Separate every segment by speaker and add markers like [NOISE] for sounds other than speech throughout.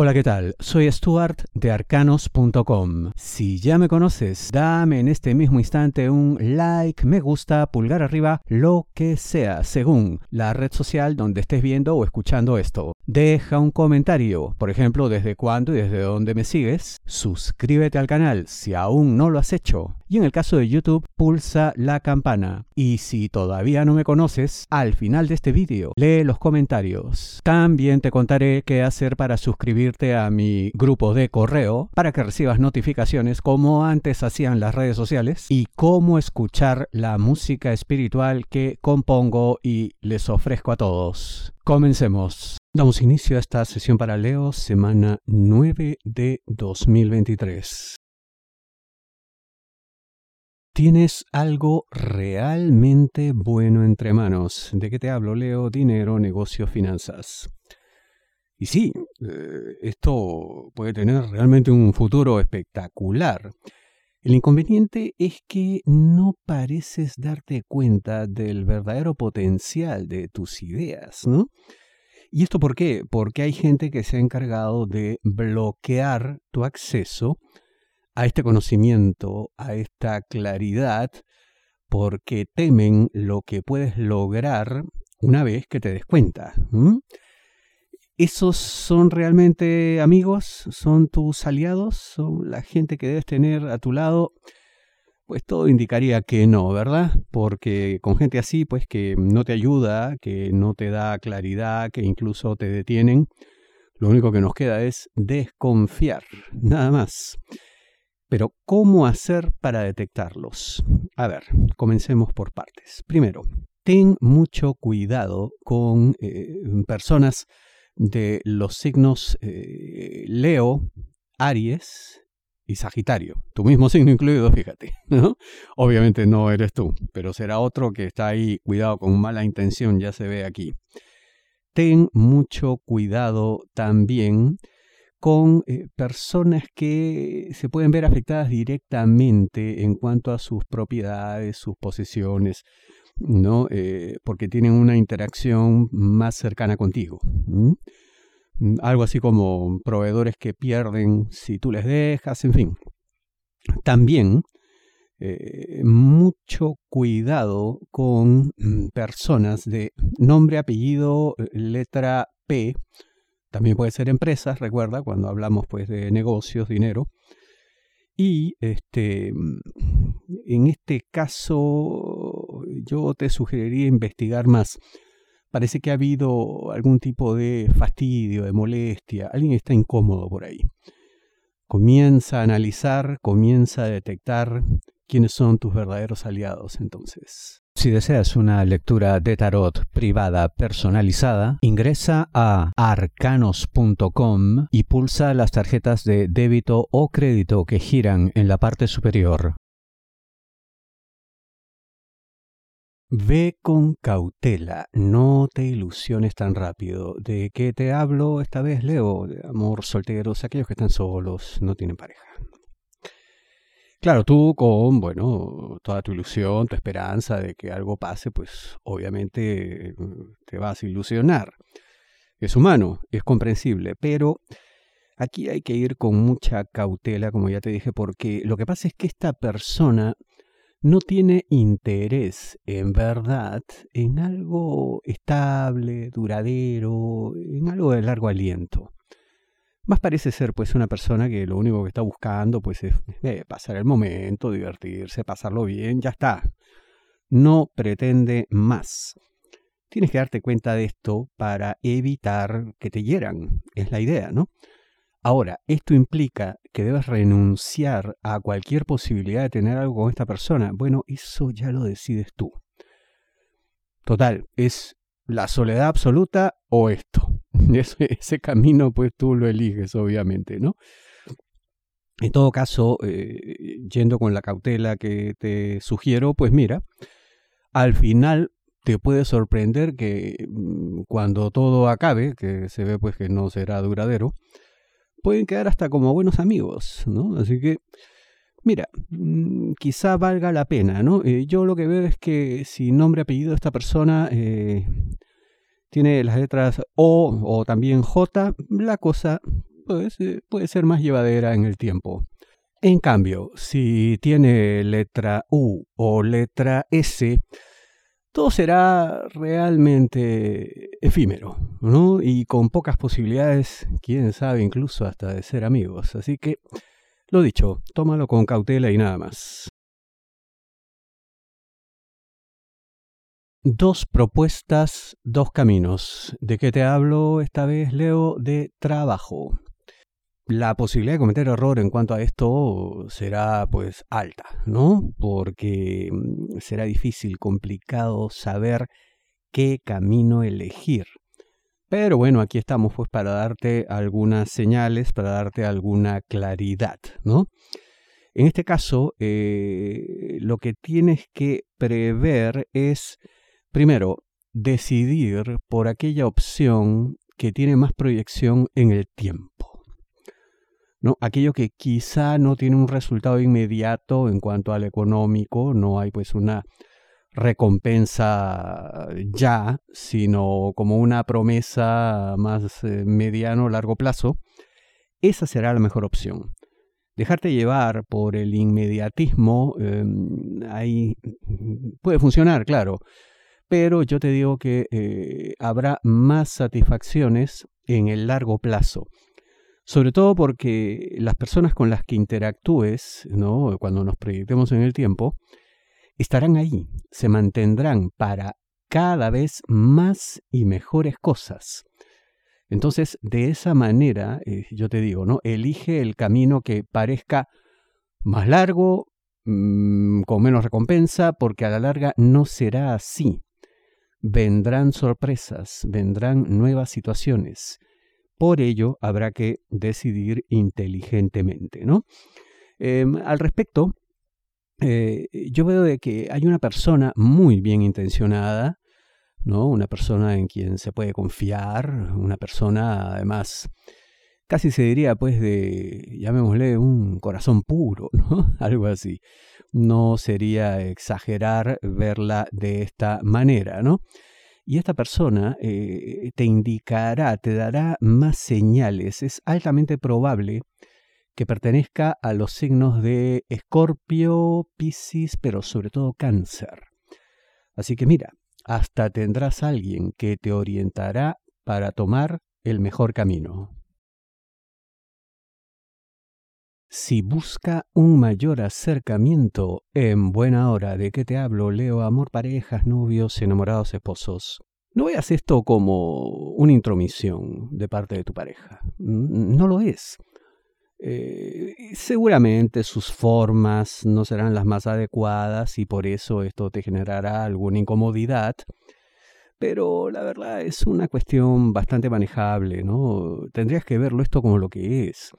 Speaker 1: Hola, ¿qué tal? Soy Stuart de arcanos.com. Si ya me conoces, dame en este mismo instante un like, me gusta, pulgar arriba, lo que sea, según la red social donde estés viendo o escuchando esto. Deja un comentario, por ejemplo, desde cuándo y desde dónde me sigues. Suscríbete al canal si aún no lo has hecho. Y en el caso de YouTube, pulsa la campana. Y si todavía no me conoces, al final de este vídeo, lee los comentarios. También te contaré qué hacer para suscribirte a mi grupo de correo para que recibas notificaciones como antes hacían las redes sociales y cómo escuchar la música espiritual que compongo y les ofrezco a todos. Comencemos. Damos inicio a esta sesión para Leo, semana 9 de 2023. Tienes algo realmente bueno entre manos. ¿De qué te hablo, Leo? Dinero, negocio, finanzas. Y sí, eh, esto puede tener realmente un futuro espectacular. El inconveniente es que no pareces darte cuenta del verdadero potencial de tus ideas, ¿no? ¿Y esto por qué? Porque hay gente que se ha encargado de bloquear tu acceso a este conocimiento, a esta claridad, porque temen lo que puedes lograr una vez que te des cuenta. ¿Esos son realmente amigos? ¿Son tus aliados? ¿Son la gente que debes tener a tu lado? Pues todo indicaría que no, ¿verdad? Porque con gente así, pues que no te ayuda, que no te da claridad, que incluso te detienen, lo único que nos queda es desconfiar, nada más. Pero, ¿cómo hacer para detectarlos? A ver, comencemos por partes. Primero, ten mucho cuidado con eh, personas de los signos eh, Leo, Aries y Sagitario. Tu mismo [LAUGHS] signo incluido, fíjate. Obviamente no eres tú, pero será otro que está ahí, cuidado con mala intención, ya se ve aquí. Ten mucho cuidado también con eh, personas que se pueden ver afectadas directamente en cuanto a sus propiedades, sus posesiones, ¿no? Eh, porque tienen una interacción más cercana contigo. Algo así como proveedores que pierden si tú les dejas, en fin. También eh, mucho cuidado con mm, personas de nombre, apellido, letra P. También puede ser empresas, recuerda, cuando hablamos pues de negocios, dinero. Y este, mm, en este caso yo te sugeriría investigar más. Parece que ha habido algún tipo de fastidio, de molestia. Alguien está incómodo por ahí. Comienza a analizar, comienza a detectar quiénes son tus verdaderos aliados entonces. Si deseas una lectura de tarot privada personalizada, ingresa a arcanos.com y pulsa las tarjetas de débito o crédito que giran en la parte superior. Ve con cautela, no te ilusiones tan rápido. ¿De qué te hablo esta vez, Leo? De amor solteros, aquellos que están solos, no tienen pareja. Claro, tú con, bueno, toda tu ilusión, tu esperanza de que algo pase, pues obviamente mm, te vas a ilusionar. Es humano, es comprensible, pero aquí hay que ir con mucha cautela, como ya te dije, porque lo que pasa es que esta persona no tiene interés en verdad en algo estable, duradero, en algo de largo aliento. Más parece ser pues una persona que lo único que está buscando pues es eh, pasar el momento, divertirse, pasarlo bien, ya está. No pretende más. Tienes que darte cuenta de esto para evitar que te hieran. Es la idea, ¿no? Ahora, esto implica que debes renunciar a cualquier posibilidad de tener algo con esta persona. Bueno, eso ya lo decides tú. Total, es la soledad absoluta o esto. [LAUGHS] Ese, camino pues tú lo eliges, obviamente, ¿no? En todo caso, eh, yendo con la cautela que te sugiero, pues mira, al final te puede sorprender que mm, cuando todo acabe, que se ve pues que no será duradero, pueden quedar hasta como buenos amigos, ¿no? Así que, mira, mm, quizá valga la pena, ¿no? Eh, yo lo que veo es que si nombre apellido de esta persona eh, tiene las letras O o también J, la cosa pues, puede ser más llevadera en el tiempo. En cambio, si tiene letra U o letra S, todo será realmente efímero, ¿no? Y con pocas posibilidades, quién sabe, incluso hasta de ser amigos. Así que, lo dicho, tómalo con cautela y nada más. Dos propuestas, dos caminos. ¿De qué te hablo esta vez, Leo? De trabajo la posibilidad de cometer error en cuanto a esto será pues alta, ¿no? Porque mm, será difícil, complicado saber qué camino elegir. Pero bueno, aquí estamos pues para darte algunas señales, para darte alguna claridad, ¿no? En este caso, eh, lo que tienes que prever es, primero, decidir por aquella opción que tiene más proyección en el tiempo. ¿No? Aquello que quizá no tiene un resultado inmediato en cuanto al económico, no hay pues una recompensa ya, sino como una promesa más eh, mediano largo plazo, esa será la mejor opción. Dejarte llevar por el inmediatismo, em, ahí puede funcionar, claro, pero yo te digo que eh, habrá más satisfacciones en el largo plazo. Sobre todo porque las personas con las que interactúes, cuando nos proyectemos en el tiempo, estarán ahí, se mantendrán para cada vez más y mejores cosas. Entonces, de esa manera, eh, yo te digo, ¿no? Elige el camino que parezca más largo, mm, con menos recompensa, porque a la larga no será así. Vendrán sorpresas, vendrán nuevas situaciones. Por ello, habrá que decidir inteligentemente, ¿no? Em, al respecto, eh, yo veo de que hay una persona muy bien intencionada, ¿no? Una persona en quien se puede confiar, una persona además casi se diría pues de, llamémosle, un corazón puro, [LAUGHS] ¿no? Algo así. No sería exagerar verla de esta manera, ¿no? Y esta persona eh, te indicará, te dará más señales. Es altamente probable que pertenezca a los signos de Escorpio, Piscis, pero sobre todo Cáncer. Así que mira, hasta tendrás alguien que te orientará para tomar el mejor camino. Si busca un mayor acercamiento, en buena hora de que te hablo, leo amor, parejas, novios, enamorados, esposos. No veas esto como una intromisión de parte de tu pareja. No lo es. Eh, seguramente sus formas no serán las más adecuadas y por eso esto te generará alguna incomodidad. Pero la verdad es una cuestión bastante manejable, ¿no? Tendrías que verlo esto como lo que es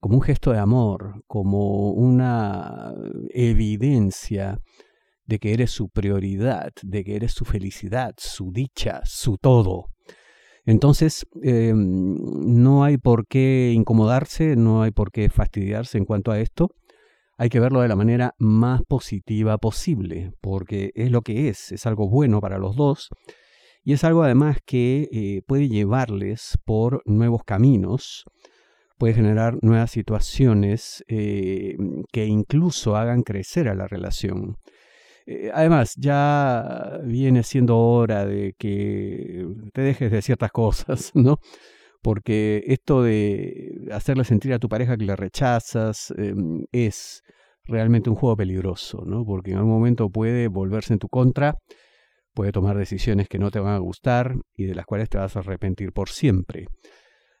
Speaker 1: como un gesto de amor, como una evidencia de que eres su prioridad, de que eres su felicidad, su dicha, su todo. Entonces, em, no hay por qué incomodarse, no hay por qué fastidiarse en cuanto a esto. Hay que verlo de la manera más positiva posible, porque es lo que es, es algo bueno para los dos y es algo además que eh, puede llevarles por nuevos caminos, puede generar nuevas situaciones eh, que incluso hagan crecer a la relación. Eh, además, ya viene siendo hora de que te dejes de ciertas [LAUGHS] cosas, ¿no? Porque esto de hacerle sentir a tu pareja que le rechazas em, es realmente un juego peligroso, ¿no? Porque en algún momento puede volverse en tu contra, puede tomar decisiones que no te van a gustar y de las cuales te vas a arrepentir por siempre.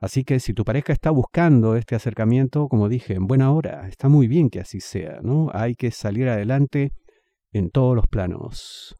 Speaker 1: Así que si tu pareja está buscando este acercamiento, como dije, en buena hora, está muy bien que así sea, ¿no? Hay que salir adelante en todos los planos.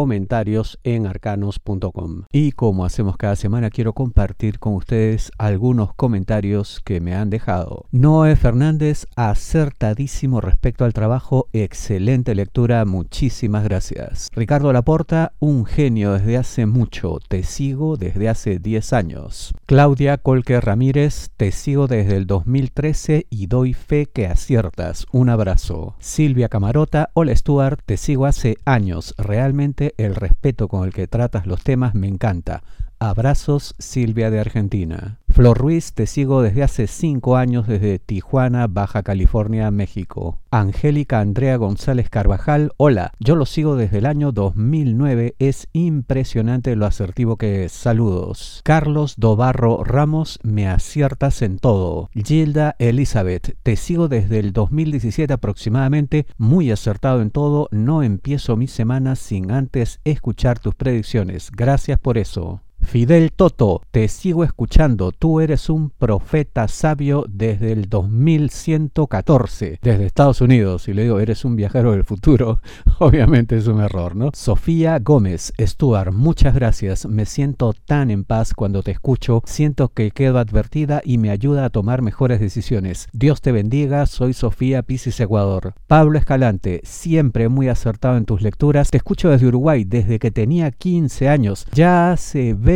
Speaker 1: comentarios en arcanos.com. Y como hacemos cada semana, quiero compartir con ustedes algunos comentarios que me han dejado. Noé Fernández, acertadísimo respecto al trabajo, excelente lectura, muchísimas gracias. Ricardo Laporta, un genio desde hace mucho, te sigo desde hace 10 años. Claudia Colque Ramírez, te sigo desde el 2013 y doy fe que aciertas. Un abrazo. Silvia Camarota, hola Stuart, te sigo hace años. Realmente el respeto con el que tratas los temas me encanta. Abrazos, Silvia de Argentina. Flor Ruiz, te sigo desde hace cinco años desde Tijuana, Baja California, México. Angélica Andrea González Carvajal, hola, yo lo sigo desde el año 2009, es impresionante lo asertivo que es. Saludos. Carlos Dobarro Ramos, me aciertas en todo. Gilda Elizabeth, te sigo desde el 2017 aproximadamente, muy acertado en todo, no empiezo mi semana sin antes escuchar tus predicciones. Gracias por eso. Fidel Toto, te sigo escuchando. Tú eres un profeta sabio desde el 2114, desde Estados Unidos. Y le digo, eres un viajero del futuro. [LAUGHS] Obviamente es un error, ¿no? Sofía Gómez, Stuart, muchas gracias. Me siento tan en paz cuando te escucho. Siento que quedo advertida y me ayuda a tomar mejores decisiones. Dios te bendiga. Soy Sofía Pisis Ecuador. Pablo Escalante, siempre muy acertado en tus lecturas. Te escucho desde Uruguay desde que tenía 15 años. Ya hace 20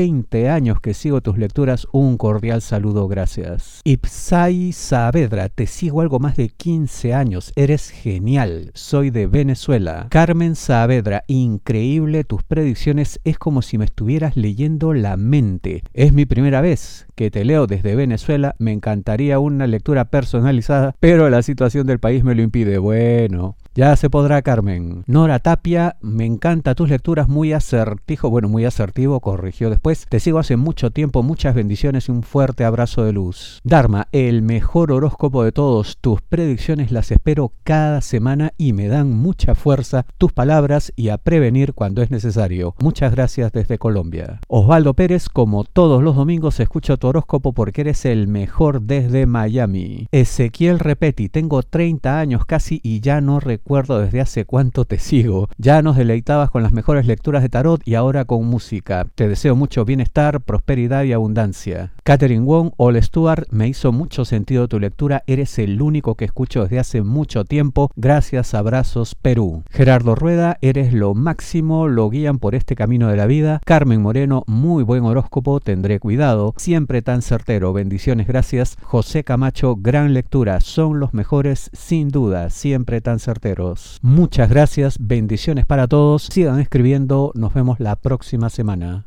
Speaker 1: años que sigo tus lecturas, un cordial saludo, gracias. Ipsai Saavedra, te sigo algo más de 15 años, eres genial, soy de Venezuela. Carmen Saavedra, increíble tus predicciones, es como si me estuvieras leyendo la mente. Es mi primera vez que te leo desde Venezuela, me encantaría una lectura personalizada, pero la situación del país me lo impide. Bueno, ya se podrá, Carmen. Nora Tapia, me encanta tus lecturas, muy asertivo, bueno, muy asertivo, corrigió después. Te sigo hace mucho tiempo, muchas bendiciones y un fuerte abrazo de luz. Dharma, el mejor horóscopo de todos. Tus predicciones las espero cada semana y me dan mucha fuerza tus palabras y a prevenir cuando es necesario. Muchas gracias desde Colombia. Osvaldo Pérez, como todos los domingos, escucho tu horóscopo porque eres el mejor desde Miami. Ezequiel Repeti, tengo 30 años casi y ya no recuerdo desde hace cuánto te sigo. Ya nos deleitabas con las mejores lecturas de tarot y ahora con música. Te deseo mucho bienestar, prosperidad y abundancia. Catherine Wong, All Stuart, me hizo mucho sentido tu lectura. Eres el único que escucho desde hace mucho tiempo. Gracias, abrazos, Perú. Gerardo Rueda, eres lo máximo, lo guían por este camino de la vida. Carmen Moreno, muy buen horóscopo, tendré cuidado. Siempre tan certero, bendiciones, gracias. José Camacho, gran lectura, son los mejores, sin duda, siempre tan certero. Muchas gracias, bendiciones para todos. Sigan escribiendo, nos vemos la próxima semana.